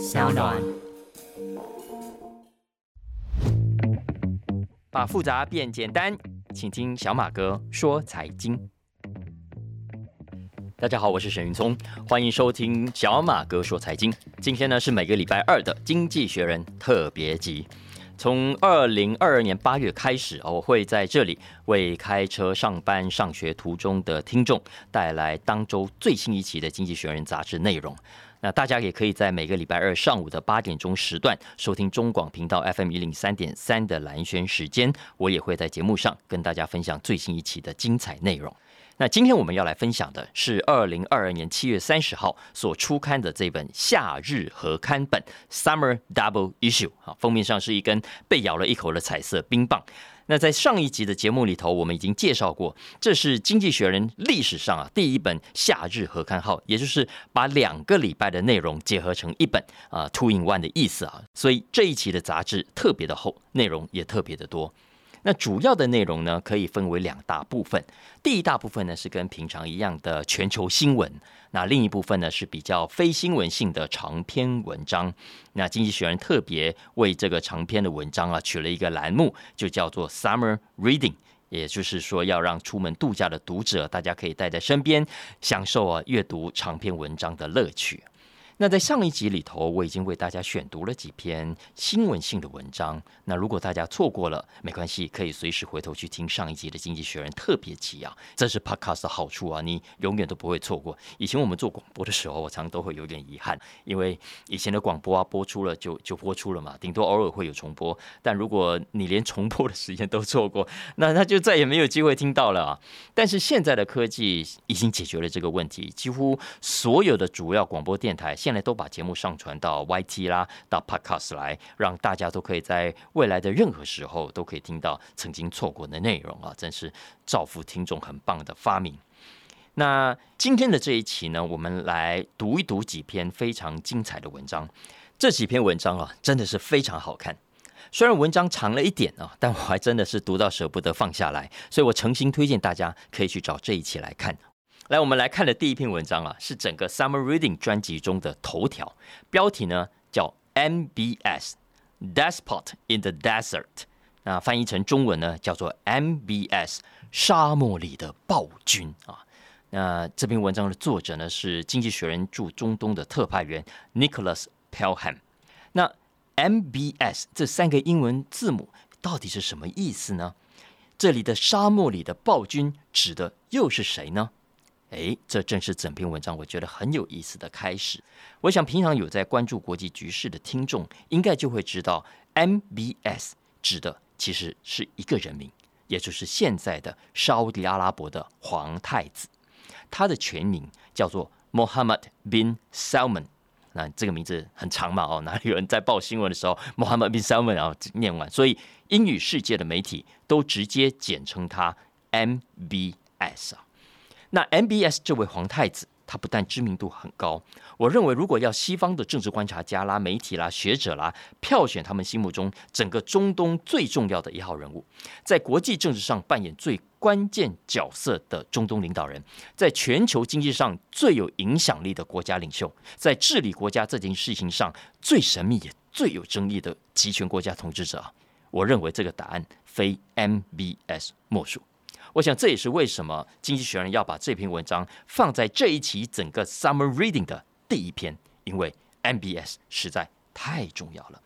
小暖。把复杂变简单，请听小马哥说财经。大家好，我是沈云聪，欢迎收听小马哥说财经。今天呢是每个礼拜二的《经济学人》特别集。从二零二二年八月开始我会在这里为开车上班、上学途中的听众带来当周最新一期的《经济学人》杂志内容。那大家也可以在每个礼拜二上午的八点钟时段收听中广频道 FM 一零三点三的蓝轩时间，我也会在节目上跟大家分享最新一期的精彩内容。那今天我们要来分享的是二零二二年七月三十号所出刊的这本夏日合刊本 Summer Double Issue 啊，封面上是一根被咬了一口的彩色冰棒。那在上一集的节目里头，我们已经介绍过，这是《经济学人》历史上啊第一本夏日合刊号，也就是把两个礼拜的内容结合成一本啊 Two in One 的意思啊，所以这一期的杂志特别的厚，内容也特别的多。那主要的内容呢，可以分为两大部分。第一大部分呢是跟平常一样的全球新闻，那另一部分呢是比较非新闻性的长篇文章。那经济学人特别为这个长篇的文章啊取了一个栏目，就叫做 Summer Reading，也就是说要让出门度假的读者，大家可以带在身边，享受啊阅读长篇文章的乐趣。那在上一集里头，我已经为大家选读了几篇新闻性的文章。那如果大家错过了，没关系，可以随时回头去听上一集的《经济学人》特别集啊。这是 Podcast 的好处啊，你永远都不会错过。以前我们做广播的时候，我常常都会有点遗憾，因为以前的广播啊，播出了就就播出了嘛，顶多偶尔会有重播。但如果你连重播的时间都错过，那那就再也没有机会听到了啊。但是现在的科技已经解决了这个问题，几乎所有的主要广播电台现现在都把节目上传到 YT 啦，到 Podcast 来，让大家都可以在未来的任何时候都可以听到曾经错过的内容啊！真是造福听众很棒的发明。那今天的这一期呢，我们来读一读几篇非常精彩的文章。这几篇文章啊，真的是非常好看。虽然文章长了一点啊，但我还真的是读到舍不得放下来，所以我诚心推荐大家可以去找这一期来看。来，我们来看的第一篇文章啊，是整个 Summer Reading 专辑中的头条，标题呢叫 MBS Despot in the Desert，那翻译成中文呢叫做 MBS 沙漠里的暴君啊。那这篇文章的作者呢是经济学人驻中东的特派员 Nicholas Pelham。那 MBS 这三个英文字母到底是什么意思呢？这里的沙漠里的暴君指的又是谁呢？哎，这正是整篇文章我觉得很有意思的开始。我想平常有在关注国际局势的听众，应该就会知道，MBS 指的其实是一个人名，也就是现在的沙地阿拉伯的皇太子。他的全名叫做 Mohammed bin Salman。那这个名字很长嘛？哦，哪里有人在报新闻的时候，Mohammed bin Salman 然后念完？所以英语世界的媒体都直接简称他 MBS 啊。那 MBS 这位皇太子，他不但知名度很高，我认为如果要西方的政治观察家啦、媒体啦、学者啦票选他们心目中整个中东最重要的一号人物，在国际政治上扮演最关键角色的中东领导人，在全球经济上最有影响力的国家领袖，在治理国家这件事情上最神秘也最有争议的集权国家统治者，我认为这个答案非 MBS 莫属。我想这也是为什么《经济学人》要把这篇文章放在这一期整个 Summer Reading 的第一篇，因为 MBS 实在太重要了。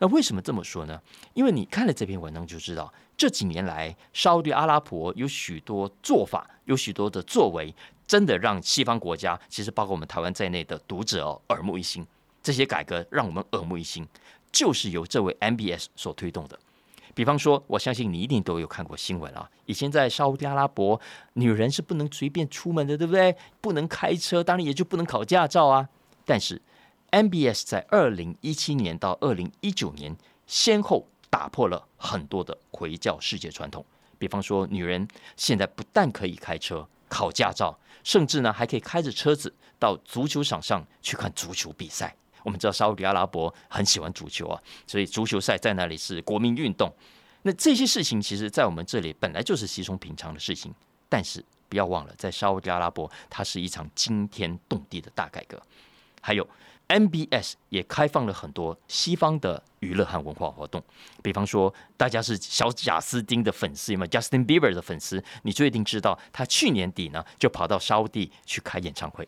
那为什么这么说呢？因为你看了这篇文章就知道，这几年来沙特阿拉伯有许多做法，有许多的作为，真的让西方国家，其实包括我们台湾在内的读者哦耳目一新。这些改革让我们耳目一新，就是由这位 MBS 所推动的。比方说，我相信你一定都有看过新闻啊。以前在沙特阿拉伯，女人是不能随便出门的，对不对？不能开车，当然也就不能考驾照啊。但是，MBS 在二零一七年到二零一九年，先后打破了很多的回教世界传统。比方说，女人现在不但可以开车、考驾照，甚至呢还可以开着车子到足球场上去看足球比赛。我们知道沙特阿拉伯很喜欢足球啊，所以足球赛在那里是国民运动。那这些事情其实，在我们这里本来就是稀松平常的事情。但是不要忘了，在沙特阿拉伯，它是一场惊天动地的大改革。还有 MBS 也开放了很多西方的娱乐和文化活动，比方说，大家是小贾斯汀的粉丝，有没有 Justin Bieber 的粉丝？你就一定知道，他去年底呢就跑到沙地去开演唱会。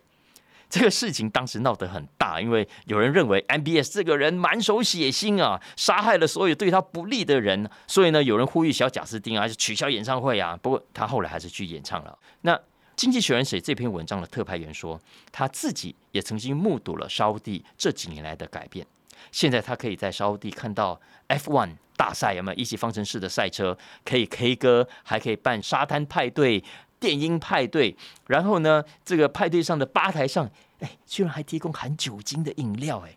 这个事情当时闹得很大，因为有人认为 MBS 这个人满手血腥啊，杀害了所有对他不利的人，所以呢，有人呼吁小贾斯汀啊，就取消演唱会啊。不过他后来还是去演唱了。那经济学人写这篇文章的特派员说，他自己也曾经目睹了沙地这几年来的改变。现在他可以在沙地看到 F1 大赛，有没有一级方程式的赛车？可以 K 歌，还可以办沙滩派对、电音派对。然后呢，这个派对上的吧台上，哎，居然还提供含酒精的饮料。哎，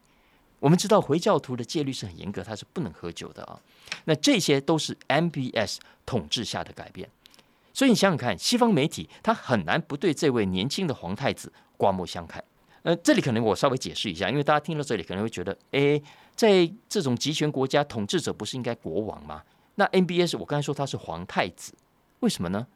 我们知道回教徒的戒律是很严格，他是不能喝酒的啊。那这些都是 MBS 统治下的改变。所以你想想看，西方媒体他很难不对这位年轻的皇太子刮目相看。呃，这里可能我稍微解释一下，因为大家听到这里可能会觉得，哎，在这种集权国家，统治者不是应该国王吗？那 MBS 我刚才说他是皇太子，为什么呢？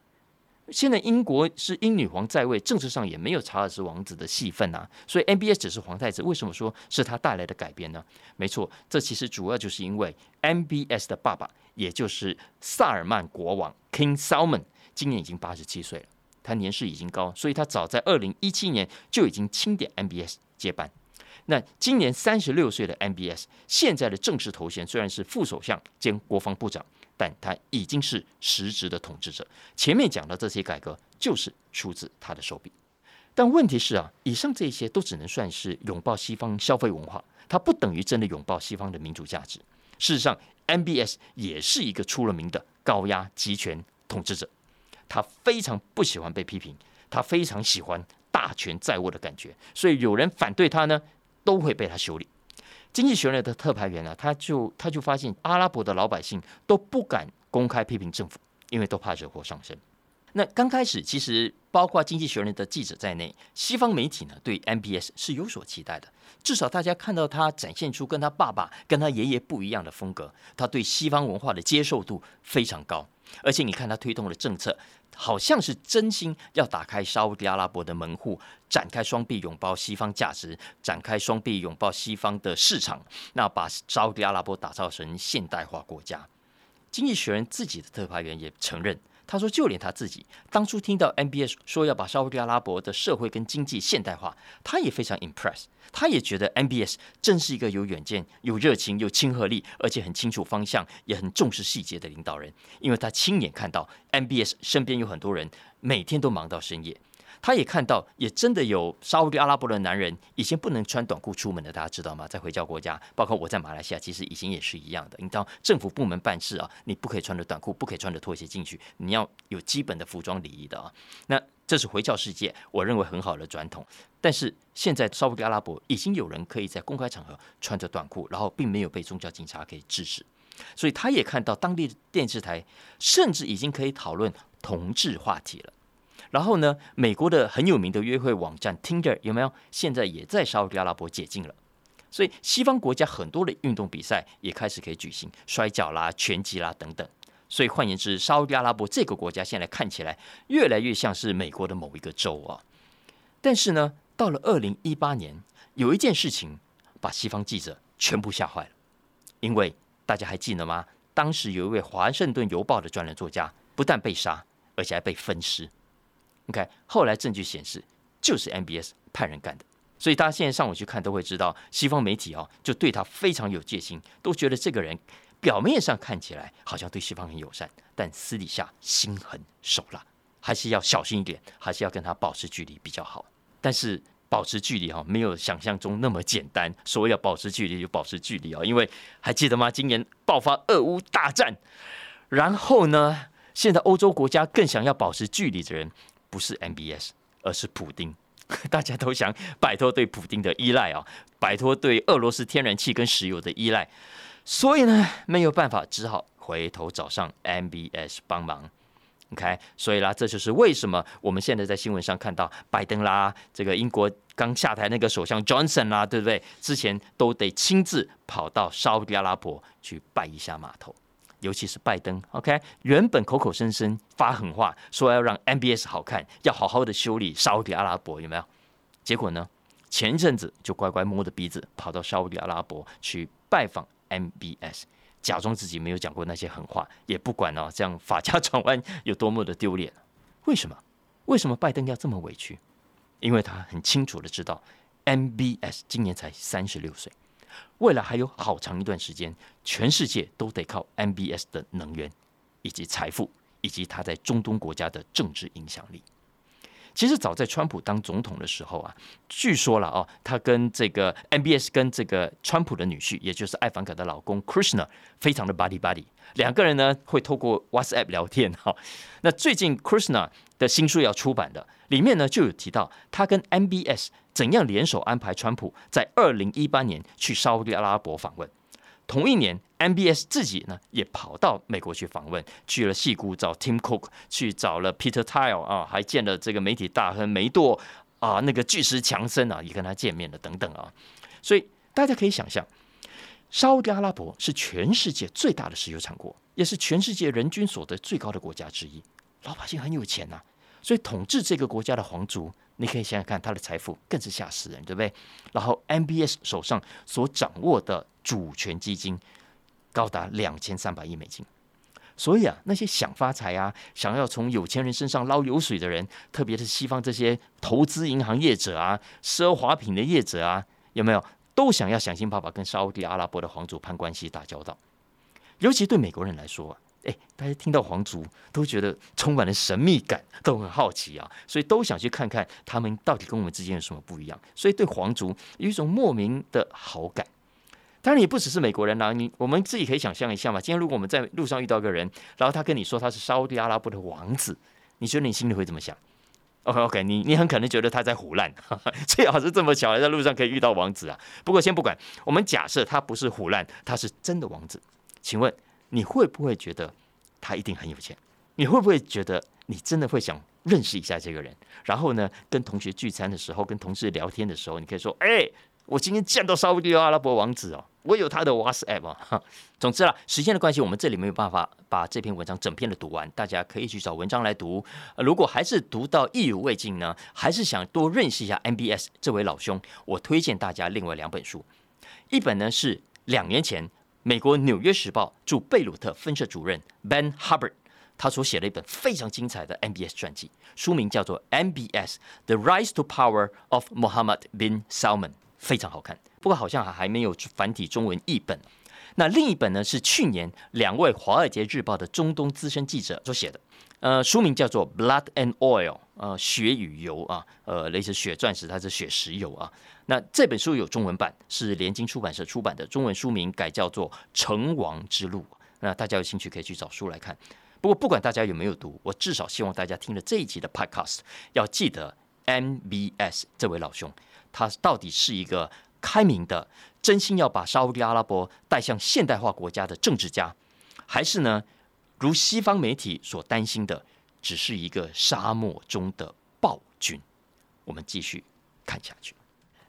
现在英国是英女皇在位，政治上也没有查尔斯王子的戏份啊，所以 MBS 只是皇太子。为什么说是他带来的改变呢？没错，这其实主要就是因为 MBS 的爸爸，也就是萨尔曼国王 King Salman。今年已经八十七岁了，他年事已经高，所以他早在二零一七年就已经钦点 MBS 接班。那今年三十六岁的 MBS 现在的正式头衔虽然是副首相兼国防部长，但他已经是实职的统治者。前面讲的这些改革就是出自他的手笔。但问题是啊，以上这些都只能算是拥抱西方消费文化，它不等于真的拥抱西方的民主价值。事实上，MBS 也是一个出了名的高压集权统治者。他非常不喜欢被批评，他非常喜欢大权在握的感觉，所以有人反对他呢，都会被他修理。经济学人的特派员呢，他就他就发现阿拉伯的老百姓都不敢公开批评政府，因为都怕惹祸上身。那刚开始，其实包括经济学人的记者在内，西方媒体呢对 MBS 是有所期待的，至少大家看到他展现出跟他爸爸、跟他爷爷不一样的风格，他对西方文化的接受度非常高。而且你看，他推动的政策好像是真心要打开沙地阿拉伯的门户，展开双臂拥抱西方价值，展开双臂拥抱西方的市场，那把沙地阿拉伯打造成现代化国家。经济学人自己的特派员也承认。他说：“就连他自己当初听到 MBS 说要把沙特阿拉伯的社会跟经济现代化，他也非常 impress。他也觉得 MBS 正是一个有远见、有热情、有亲和力，而且很清楚方向、也很重视细节的领导人。因为他亲眼看到 MBS 身边有很多人每天都忙到深夜。”他也看到，也真的有沙特阿拉伯的男人以前不能穿短裤出门的，大家知道吗？在回教国家，包括我在马来西亚，其实以前也是一样的。你到政府部门办事啊，你不可以穿着短裤，不可以穿着拖鞋进去，你要有基本的服装礼仪的啊。那这是回教世界，我认为很好的传统。但是现在沙特阿拉伯已经有人可以在公开场合穿着短裤，然后并没有被宗教警察给制止，所以他也看到当地电视台甚至已经可以讨论同志话题了。然后呢？美国的很有名的约会网站 Tinder 有没有？现在也在沙特阿拉伯解禁了。所以西方国家很多的运动比赛也开始可以举行，摔跤啦、拳击啦等等。所以换言之，沙特阿拉伯这个国家现在看起来越来越像是美国的某一个州啊。但是呢，到了二零一八年，有一件事情把西方记者全部吓坏了，因为大家还记得吗？当时有一位华盛顿邮报的专栏作家不但被杀，而且还被分尸。OK，后来证据显示就是 MBS 派人干的，所以大家现在上网去看都会知道，西方媒体哦就对他非常有戒心，都觉得这个人表面上看起来好像对西方很友善，但私底下心狠手辣，还是要小心一点，还是要跟他保持距离比较好。但是保持距离哈，没有想象中那么简单，说要保持距离就保持距离啊，因为还记得吗？今年爆发俄乌大战，然后呢，现在欧洲国家更想要保持距离的人。不是 MBS，而是普丁。大家都想摆脱对普丁的依赖啊，摆脱对俄罗斯天然气跟石油的依赖，所以呢，没有办法，只好回头找上 MBS 帮忙。OK，所以啦，这就是为什么我们现在在新闻上看到拜登啦，这个英国刚下台那个首相 Johnson 啦，对不对？之前都得亲自跑到沙特阿拉伯去拜一下码头。尤其是拜登，OK，原本口口声声发狠话说要让 MBS 好看，要好好的修理沙特阿拉伯，有没有？结果呢？前一阵子就乖乖摸着鼻子跑到沙特阿拉伯去拜访 MBS，假装自己没有讲过那些狠话，也不管哦，这样法家转弯有多么的丢脸。为什么？为什么拜登要这么委屈？因为他很清楚的知道，MBS 今年才三十六岁，未来还有好长一段时间，全世界都得靠 MBS 的能源以及财富。以及他在中东国家的政治影响力。其实早在川普当总统的时候啊，据说了哦，他跟这个 MBS 跟这个川普的女婿，也就是艾凡卡的老公 Krishna，非常的 buddy buddy。两个人呢会透过 WhatsApp 聊天哈。那最近 Krishna 的新书要出版的，里面呢就有提到他跟 MBS 怎样联手安排川普在二零一八年去沙特阿拉伯访问。同一年，MBS 自己呢也跑到美国去访问，去了戏谷找 Tim Cook，去找了 Peter Thiel 啊，还见了这个媒体大亨梅多啊，那个巨石强森啊，也跟他见面了等等啊。所以大家可以想象，沙特阿拉伯是全世界最大的石油产国，也是全世界人均所得最高的国家之一，老百姓很有钱呐。所以统治这个国家的皇族，你可以想想看，他的财富更是吓死人，对不对？然后 MBS 手上所掌握的。主权基金高达两千三百亿美金，所以啊，那些想发财啊，想要从有钱人身上捞油水的人，特别是西方这些投资银行业者啊、奢华品的业者啊，有没有都想要想尽办法跟沙特阿拉伯的皇族攀关系、打交道？尤其对美国人来说啊，哎，大家听到皇族都觉得充满了神秘感，都很好奇啊，所以都想去看看他们到底跟我们之间有什么不一样，所以对皇族有一种莫名的好感。当然也不只是美国人啦，你我们自己可以想象一下嘛。今天如果我们在路上遇到一个人，然后他跟你说他是沙特阿拉伯的王子，你觉得你心里会怎么想？OK OK，你你很可能觉得他在胡乱，最好是这么巧在路上可以遇到王子啊。不过先不管，我们假设他不是胡乱，他是真的王子，请问你会不会觉得他一定很有钱？你会不会觉得你真的会想认识一下这个人？然后呢，跟同学聚餐的时候，跟同事聊天的时候，你可以说，哎。我今天见到沙特阿拉伯王子哦，我有他的 WhatsApp。总之啦，时间的关系，我们这里没有办法把这篇文章整篇的读完，大家可以去找文章来读。如果还是读到意犹未尽呢，还是想多认识一下 MBS 这位老兄，我推荐大家另外两本书。一本呢是两年前美国《纽约时报》驻贝鲁特分社主任 Ben Hubbard 他所写的一本非常精彩的 MBS 传记，书名叫做《MBS: The Rise to Power of Mohammed bin Salman》。非常好看，不过好像还还没有繁体中文译本。那另一本呢是去年两位《华尔街日报》的中东资深记者所写的，呃，书名叫做《Blood and Oil》，呃，血与油啊，呃，类似血钻石，它是血石油啊。那这本书有中文版，是联经出版社出版的，中文书名改叫做《成王之路》。那大家有兴趣可以去找书来看。不过不管大家有没有读，我至少希望大家听了这一集的 Podcast，要记得 MBS 这位老兄。他到底是一个开明的、真心要把沙特阿拉伯带向现代化国家的政治家，还是呢，如西方媒体所担心的，只是一个沙漠中的暴君？我们继续看下去。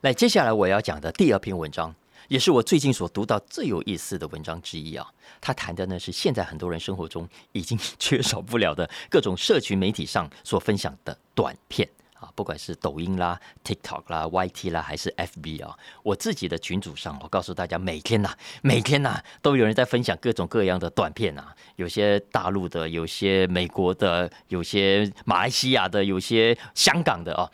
来，接下来我要讲的第二篇文章，也是我最近所读到最有意思的文章之一啊。他谈的呢是现在很多人生活中已经 缺少不了的各种社群媒体上所分享的短片。啊，不管是抖音啦、TikTok 啦、YT 啦，还是 FB 啊，我自己的群组上，我告诉大家，每天呐，每天呐，都有人在分享各种各样的短片啊，有些大陆的，有些美国的，有些马来西亚的，有些香港的啊。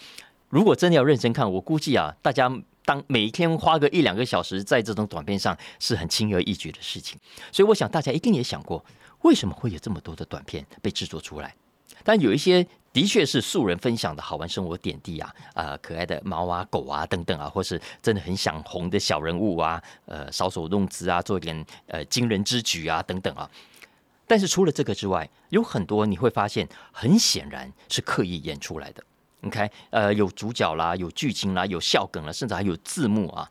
如果真的要认真看，我估计啊，大家当每一天花个一两个小时在这种短片上，是很轻而易举的事情。所以，我想大家一定也想过，为什么会有这么多的短片被制作出来？但有一些。的确是素人分享的好玩生活点滴啊，呃，可爱的猫啊、狗啊等等啊，或是真的很想红的小人物啊，呃，搔首弄姿啊，做点呃惊人之举啊等等啊。但是除了这个之外，有很多你会发现，很显然是刻意演出来的。你看，呃，有主角啦，有剧情啦，有笑梗了，甚至还有字幕啊。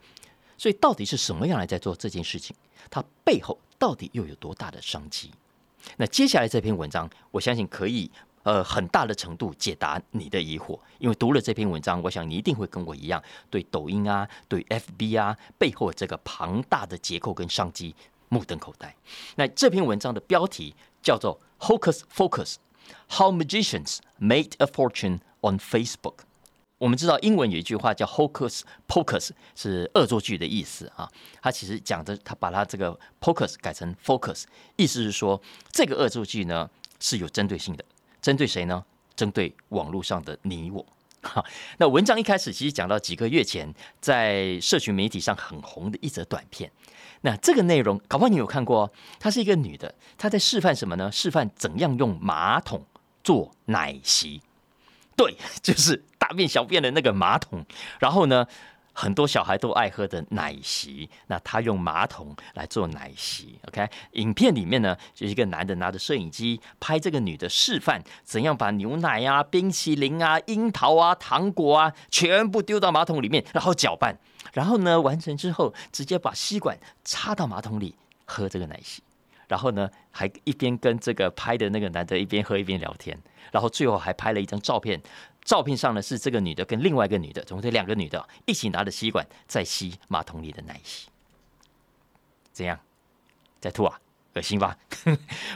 所以到底是什么样来在做这件事情？它背后到底又有多大的商机？那接下来这篇文章，我相信可以。呃，很大的程度解答你的疑惑，因为读了这篇文章，我想你一定会跟我一样，对抖音啊，对 FB 啊背后这个庞大的结构跟商机目瞪口呆。那这篇文章的标题叫做 “Hocus Focus: How Magicians Made a Fortune on Facebook”。我们知道英文有一句话叫 “hocus pocus”，是恶作剧的意思啊。他其实讲的，他把他这个 “pocus” 改成 “focus”，意思是说这个恶作剧呢是有针对性的，针对谁呢？针对网络上的你我。好，那文章一开始其实讲到几个月前在社群媒体上很红的一则短片。那这个内容，搞不好你有看过？她是一个女的，她在示范什么呢？示范怎样用马桶做奶昔。对，就是大便小便的那个马桶。然后呢？很多小孩都爱喝的奶昔，那他用马桶来做奶昔。OK，影片里面呢，就是一个男的拿着摄影机拍这个女的示范怎样把牛奶啊、冰淇淋啊、樱桃啊、糖果啊全部丢到马桶里面，然后搅拌，然后呢完成之后，直接把吸管插到马桶里喝这个奶昔，然后呢还一边跟这个拍的那个男的一边喝一边聊天，然后最后还拍了一张照片。照片上呢是这个女的跟另外一个女的，总共两个女的一起拿着吸管在吸马桶里的奶昔，怎样？在吐啊？恶心吧？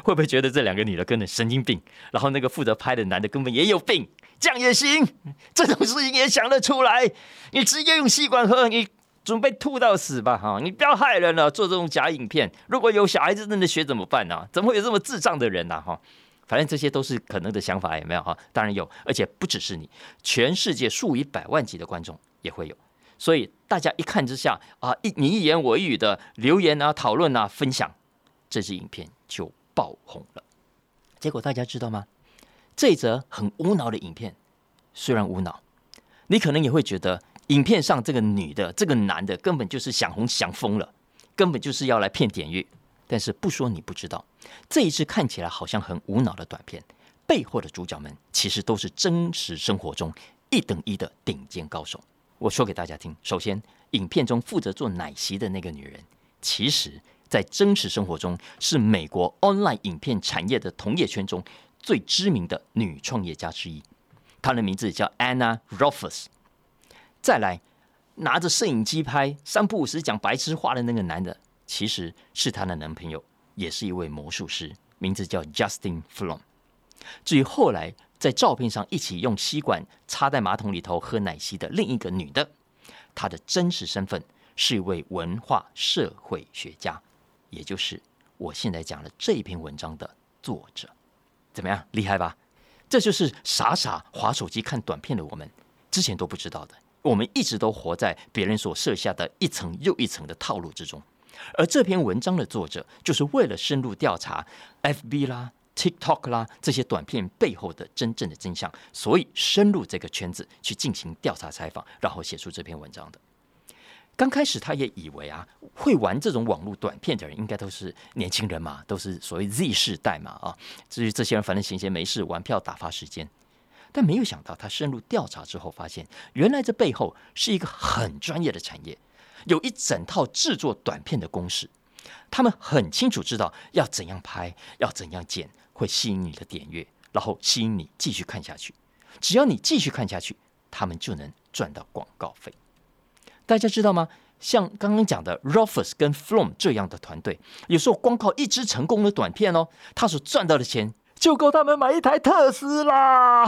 会不会觉得这两个女的根本神经病？然后那个负责拍的男的根本也有病？这样也行？这种事情也想得出来？你直接用吸管喝，你准备吐到死吧？哈！你不要害人了，做这种假影片，如果有小孩子真的学怎么办呢？怎么会有这么智障的人呢？哈！反正这些都是可能的想法，有没有哈？当然有，而且不只是你，全世界数以百万计的观众也会有。所以大家一看之下啊，一你一言我一语的留言啊、讨论啊、分享，这支影片就爆红了。结果大家知道吗？这则很无脑的影片，虽然无脑，你可能也会觉得影片上这个女的、这个男的根本就是想红想疯了，根本就是要来骗点阅。但是不说你不知道，这一支看起来好像很无脑的短片，背后的主角们其实都是真实生活中一等一的顶尖高手。我说给大家听，首先，影片中负责做奶昔的那个女人，其实在真实生活中是美国 online 影片产业的同业圈中最知名的女创业家之一，她的名字叫 Anna Rolfes。再来，拿着摄影机拍三不五时讲白痴话的那个男的。其实是她的男朋友，也是一位魔术师，名字叫 Justin Flom。至于后来在照片上一起用吸管插在马桶里头喝奶昔的另一个女的，她的真实身份是一位文化社会学家，也就是我现在讲的这一篇文章的作者。怎么样，厉害吧？这就是傻傻划手机看短片的我们之前都不知道的。我们一直都活在别人所设下的一层又一层的套路之中。而这篇文章的作者，就是为了深入调查 FB 啦、TikTok 啦这些短片背后的真正的真相，所以深入这个圈子去进行调查采访，然后写出这篇文章的。刚开始他也以为啊，会玩这种网络短片的人应该都是年轻人嘛，都是所谓 Z 世代嘛啊，至于这些人反正闲闲没事玩票打发时间。但没有想到，他深入调查之后发现，原来这背后是一个很专业的产业。有一整套制作短片的公式，他们很清楚知道要怎样拍，要怎样剪，会吸引你的点阅，然后吸引你继续看下去。只要你继续看下去，他们就能赚到广告费。大家知道吗？像刚刚讲的 Rufus 跟 From 这样的团队，有时候光靠一支成功的短片哦，他所赚到的钱就够他们买一台特斯拉，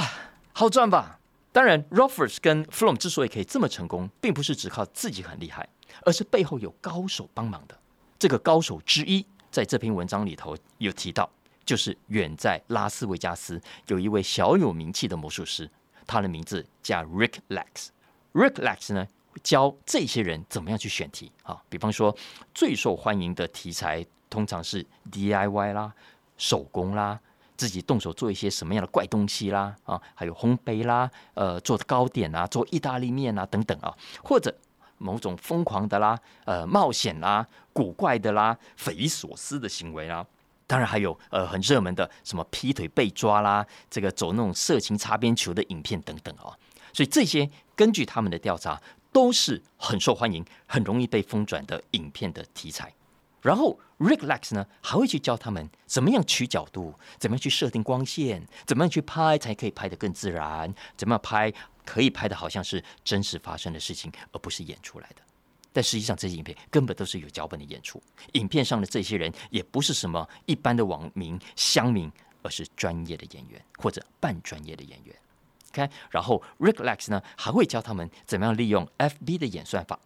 好赚吧？当然，Ruffers 跟 From 之所以可以这么成功，并不是只靠自己很厉害。而是背后有高手帮忙的。这个高手之一，在这篇文章里头有提到，就是远在拉斯维加斯有一位小有名气的魔术师，他的名字叫 Rick Lex。Rick Lex 呢，教这些人怎么样去选题啊。比方说，最受欢迎的题材通常是 DIY 啦、手工啦、自己动手做一些什么样的怪东西啦啊，还有烘焙啦、呃，做糕点啊、做意大利面啊等等啊，或者。某种疯狂的啦，呃，冒险啦，古怪的啦，匪夷所思的行为啦，当然还有呃很热门的什么劈腿被抓啦，这个走那种色情擦边球的影片等等啊，所以这些根据他们的调查都是很受欢迎、很容易被疯转的影片的题材。然后 Rick Lex 呢还会去教他们怎么样取角度，怎么样去设定光线，怎么样去拍才可以拍得更自然，怎么样拍。可以拍的好像是真实发生的事情，而不是演出来的。但实际上，这些影片根本都是有脚本的演出。影片上的这些人也不是什么一般的网民、乡民，而是专业的演员或者半专业的演员。，OK，然后 Rick Lex 呢还会教他们怎么样利用 FB 的演算法，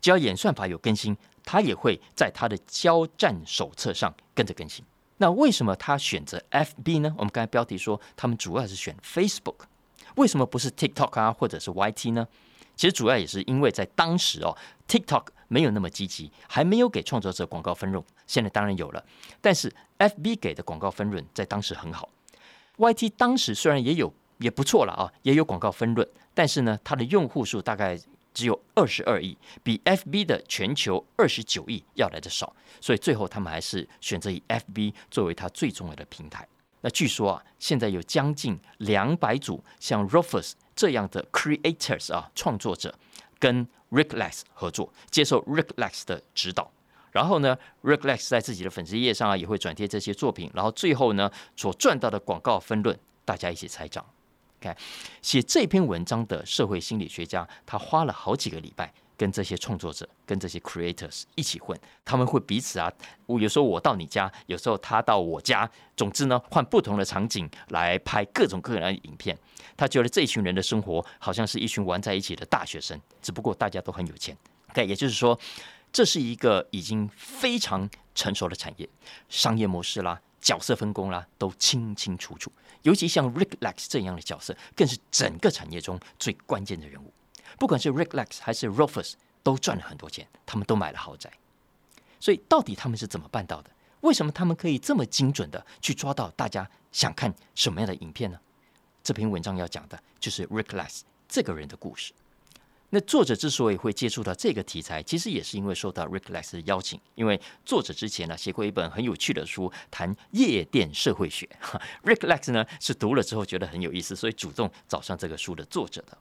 只要演算法有更新，他也会在他的交战手册上跟着更新。那为什么他选择 FB 呢？我们刚才标题说他们主要是选 Facebook，为什么不是 TikTok 啊，或者是 YT 呢？其实主要也是因为在当时哦，TikTok 没有那么积极，还没有给创作者广告分润。现在当然有了，但是 FB 给的广告分润在当时很好。YT 当时虽然也有也不错了啊，也有广告分润，但是呢，它的用户数大概只有二十二亿，比 FB 的全球二十九亿要来的少。所以最后他们还是选择以 FB 作为它最重要的平台。那据说啊，现在有将近两百组像 Rufus。这样的 creators 啊，创作者跟 Rick Lex 合作，接受 Rick Lex 的指导，然后呢，Rick Lex 在自己的粉丝页上啊，也会转贴这些作品，然后最后呢，所赚到的广告分论，大家一起猜账。看，写这篇文章的社会心理学家，他花了好几个礼拜。跟这些创作者、跟这些 creators 一起混，他们会彼此啊，我有时候我到你家，有时候他到我家，总之呢，换不同的场景来拍各种各样的影片。他觉得这一群人的生活好像是一群玩在一起的大学生，只不过大家都很有钱。OK，也就是说，这是一个已经非常成熟的产业，商业模式啦、角色分工啦都清清楚楚。尤其像 Rick Lex 这样的角色，更是整个产业中最关键的人物。不管是 Rick Lex 还是 Rufus，都赚了很多钱，他们都买了豪宅。所以，到底他们是怎么办到的？为什么他们可以这么精准的去抓到大家想看什么样的影片呢？这篇文章要讲的就是 Rick Lex 这个人的故事。那作者之所以会接触到这个题材，其实也是因为受到 Rick Lex 的邀请。因为作者之前呢写过一本很有趣的书，谈夜店社会学。Rick Lex 呢是读了之后觉得很有意思，所以主动找上这个书的作者的。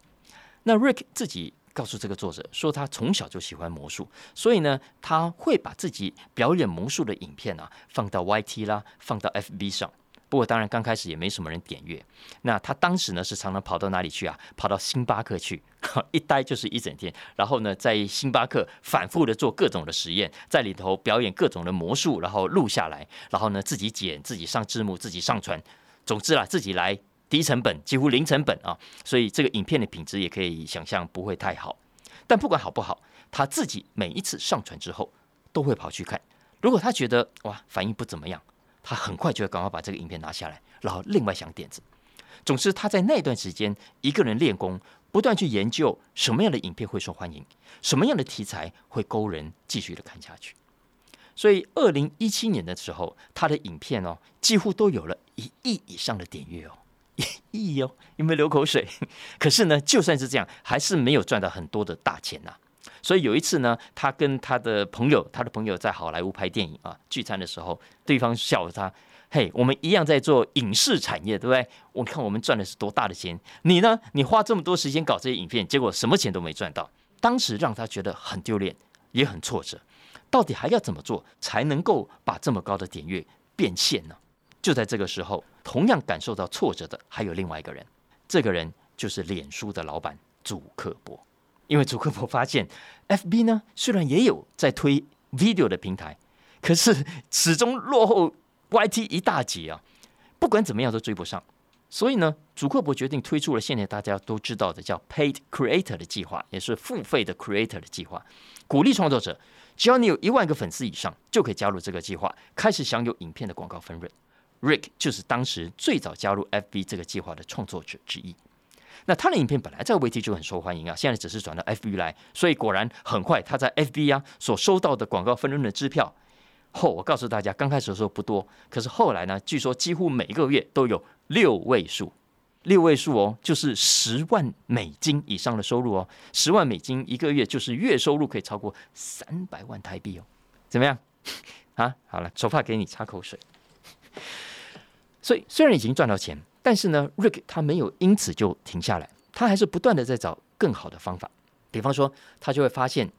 那 Rick 自己告诉这个作者说，他从小就喜欢魔术，所以呢，他会把自己表演魔术的影片啊放到 YT 啦，放到 FB 上。不过当然刚开始也没什么人点阅。那他当时呢是常常跑到哪里去啊？跑到星巴克去，一待就是一整天。然后呢，在星巴克反复的做各种的实验，在里头表演各种的魔术，然后录下来，然后呢自己剪，自己上字幕，自己上传。总之啦，自己来。低成本，几乎零成本啊，所以这个影片的品质也可以想象不会太好。但不管好不好，他自己每一次上传之后都会跑去看。如果他觉得哇反应不怎么样，他很快就会赶快把这个影片拿下来，然后另外想点子。总之，他在那段时间一个人练功，不断去研究什么样的影片会受欢迎，什么样的题材会勾人继续的看下去。所以，二零一七年的时候，他的影片哦几乎都有了一亿以上的点阅哦。一亿哦，有没有流口水？可是呢，就算是这样，还是没有赚到很多的大钱呐。所以有一次呢，他跟他的朋友，他的朋友在好莱坞拍电影啊，聚餐的时候，对方笑他：“嘿，我们一样在做影视产业，对不对？我看我们赚的是多大的钱，你呢？你花这么多时间搞这些影片，结果什么钱都没赚到。当时让他觉得很丢脸，也很挫折。到底还要怎么做才能够把这么高的点阅变现呢？就在这个时候。同样感受到挫折的还有另外一个人，这个人就是脸书的老板祖克伯。因为祖克伯发现，FB 呢虽然也有在推 video 的平台，可是始终落后 YT 一大截啊，不管怎么样都追不上。所以呢，祖克伯决定推出了现在大家都知道的叫 Paid Creator 的计划，也是付费的 Creator 的计划，鼓励创作者，只要你有一万个粉丝以上，就可以加入这个计划，开始享有影片的广告分润。Rick 就是当时最早加入 FB 这个计划的创作者之一。那他的影片本来在 VT 就很受欢迎啊，现在只是转到 FB 来，所以果然很快他在 FB 啊所收到的广告分润的支票，后我告诉大家，刚开始的时候不多，可是后来呢，据说几乎每个月都有六位数，六位数哦，就是十万美金以上的收入哦，十万美金一个月就是月收入可以超过三百万台币哦，怎么样 啊？好了，手帕给你擦口水。所以虽然已经赚到钱，但是呢，Rick 他没有因此就停下来，他还是不断的在找更好的方法。比方说，他就会发现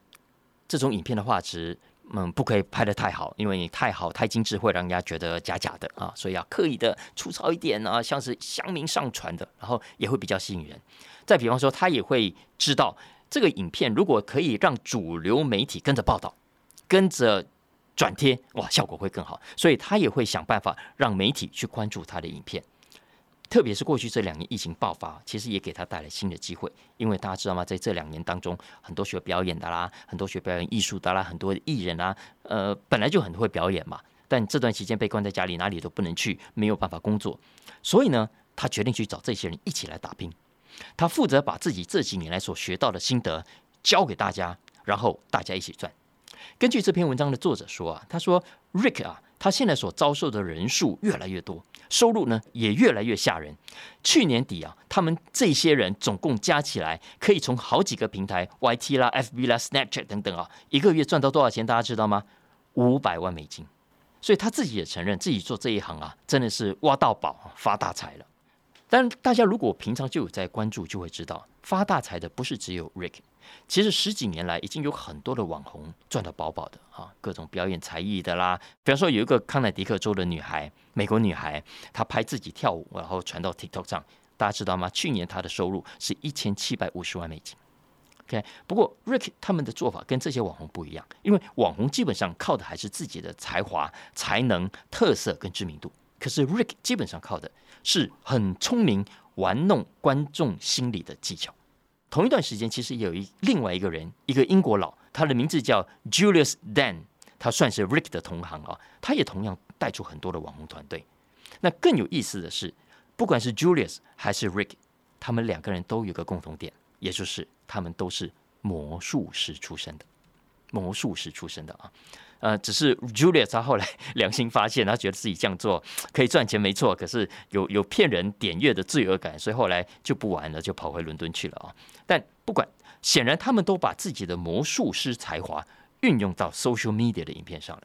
这种影片的画质，嗯，不可以拍的太好，因为你太好太精致会让人家觉得假假的啊，所以要刻意的粗糙一点啊，像是乡民上传的，然后也会比较吸引人。再比方说，他也会知道这个影片如果可以让主流媒体跟着报道，跟着。转贴哇，效果会更好，所以他也会想办法让媒体去关注他的影片。特别是过去这两年疫情爆发，其实也给他带来新的机会。因为大家知道吗，在这两年当中，很多学表演的啦，很多学表演艺术的啦，很多艺人啊，呃，本来就很会表演嘛。但这段期间被关在家里，哪里都不能去，没有办法工作，所以呢，他决定去找这些人一起来打拼。他负责把自己这几年来所学到的心得教给大家，然后大家一起赚。根据这篇文章的作者说啊，他说 Rick 啊。他现在所遭受的人数越来越多，收入呢也越来越吓人。去年底啊，他们这些人总共加起来，可以从好几个平台，YT 啦、FB 啦、Snapchat 等等啊，一个月赚到多少钱？大家知道吗？五百万美金。所以他自己也承认，自己做这一行啊，真的是挖到宝、发大财了。但大家如果平常就有在关注，就会知道，发大财的不是只有 Rick。其实十几年来，已经有很多的网红赚到饱饱的啊，各种表演才艺的啦。比方说，有一个康乃狄克州的女孩，美国女孩，她拍自己跳舞，然后传到 TikTok 上，大家知道吗？去年她的收入是一千七百五十万美金。OK，不过 Rick 他们的做法跟这些网红不一样，因为网红基本上靠的还是自己的才华、才能、特色跟知名度，可是 Rick 基本上靠的是很聪明玩弄观众心理的技巧。同一段时间，其实有一另外一个人，一个英国佬，他的名字叫 Julius Dan，他算是 Rick 的同行啊，他也同样带出很多的网红团队。那更有意思的是，不管是 Julius 还是 Rick，他们两个人都有个共同点，也就是他们都是魔术师出身的，魔术师出身的啊。呃，只是 Julia 他后来 良心发现，他觉得自己这样做可以赚钱，没错。可是有有骗人点阅的罪恶感，所以后来就不玩了，就跑回伦敦去了啊。但不管，显然他们都把自己的魔术师才华运用到 social media 的影片上了。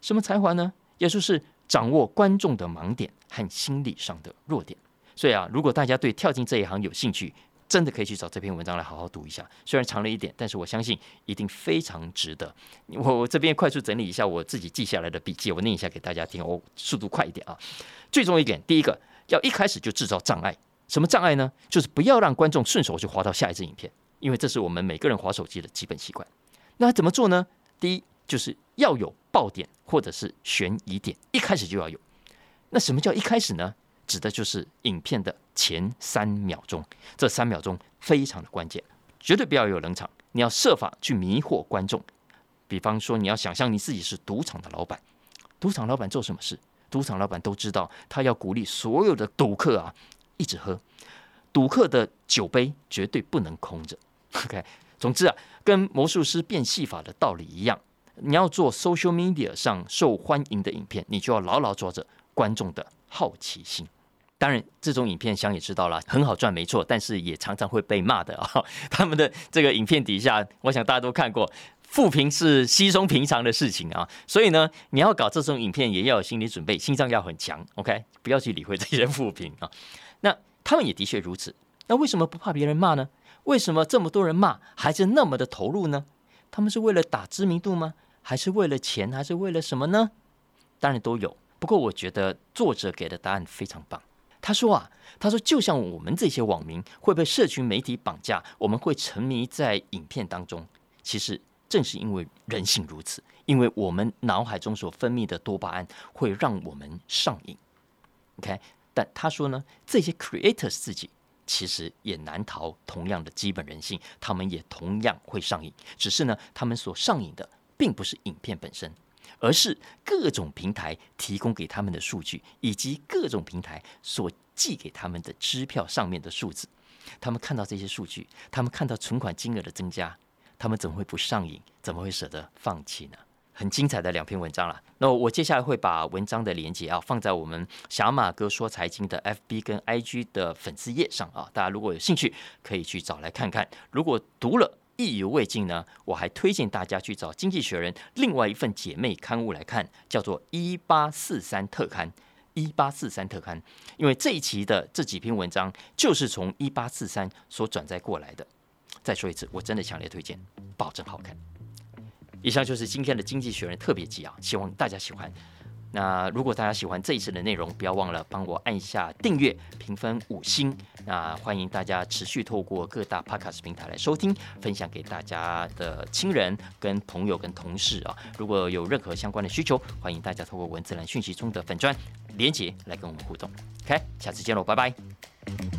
什么才华呢？也就是掌握观众的盲点和心理上的弱点。所以啊，如果大家对跳进这一行有兴趣，真的可以去找这篇文章来好好读一下，虽然长了一点，但是我相信一定非常值得。我我这边快速整理一下我自己记下来的笔记，我念一下给大家听。我速度快一点啊。最重要一点，第一个要一开始就制造障碍。什么障碍呢？就是不要让观众顺手就滑到下一支影片，因为这是我们每个人滑手机的基本习惯。那怎么做呢？第一就是要有爆点或者是悬疑点，一开始就要有。那什么叫一开始呢？指的就是影片的前三秒钟，这三秒钟非常的关键，绝对不要有冷场。你要设法去迷惑观众，比方说，你要想象你自己是赌场的老板，赌场老板做什么事？赌场老板都知道，他要鼓励所有的赌客啊，一直喝，赌客的酒杯绝对不能空着。OK，总之啊，跟魔术师变戏法的道理一样，你要做 social media 上受欢迎的影片，你就要牢牢抓着观众的好奇心。当然，这种影片香也知道了，很好赚，没错，但是也常常会被骂的啊。他们的这个影片底下，我想大家都看过，负评是稀松平常的事情啊。所以呢，你要搞这种影片，也要有心理准备，心脏要很强。OK，不要去理会这些负评啊。那他们也的确如此。那为什么不怕别人骂呢？为什么这么多人骂，还是那么的投入呢？他们是为了打知名度吗？还是为了钱？还是为了什么呢？当然都有。不过我觉得作者给的答案非常棒。他说啊，他说就像我们这些网民会被社群媒体绑架，我们会沉迷在影片当中。其实正是因为人性如此，因为我们脑海中所分泌的多巴胺会让我们上瘾。OK，但他说呢，这些 creators 自己其实也难逃同样的基本人性，他们也同样会上瘾。只是呢，他们所上瘾的并不是影片本身。而是各种平台提供给他们的数据，以及各种平台所寄给他们的支票上面的数字。他们看到这些数据，他们看到存款金额的增加，他们怎么会不上瘾？怎么会舍得放弃呢？很精彩的两篇文章了。那我接下来会把文章的连接啊放在我们小马哥说财经的 FB 跟 IG 的粉丝页上啊，大家如果有兴趣，可以去找来看看。如果读了，意犹未尽呢，我还推荐大家去找《经济学人》另外一份姐妹刊物来看，叫做《一八四三特刊》。一八四三特刊，因为这一期的这几篇文章就是从一八四三所转载过来的。再说一次，我真的强烈推荐，保证好看。以上就是今天的《经济学人》特别集啊，希望大家喜欢。那如果大家喜欢这一次的内容，不要忘了帮我按下订阅、评分五星。那欢迎大家持续透过各大 Podcast 平台来收听，分享给大家的亲人、跟朋友、跟同事啊。如果有任何相关的需求，欢迎大家透过文字栏讯息中的粉砖连接来跟我们互动。OK，下次见喽，拜拜。